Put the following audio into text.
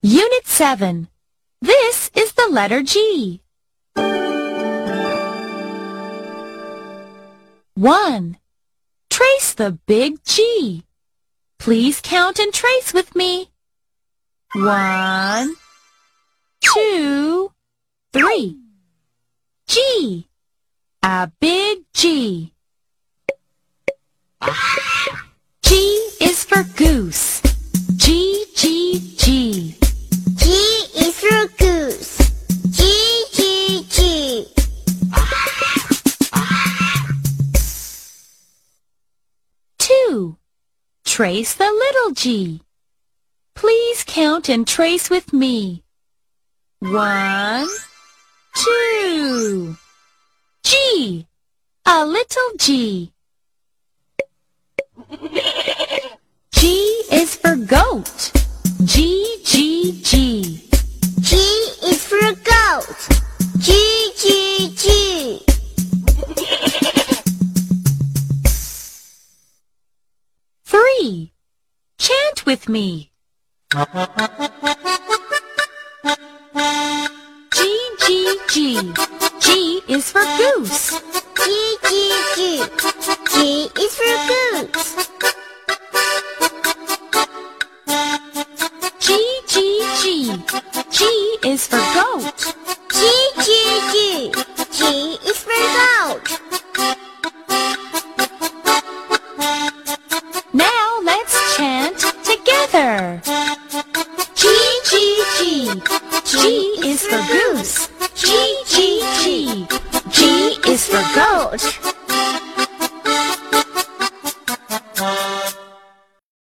Unit 7. This is the letter G. 1. Trace the big G. Please count and trace with me. One, two, three. G. A big G. G is for goose. 2. Trace the little g. Please count and trace with me. One, two. G. A little G. G is for goat. G Chant with me. G, G, G. G is for goose. G, G, G. G is for goose. G, G, G. G is for goat. G, G. G together. G, G, G. G is for goose. G, G, G. G is for goat.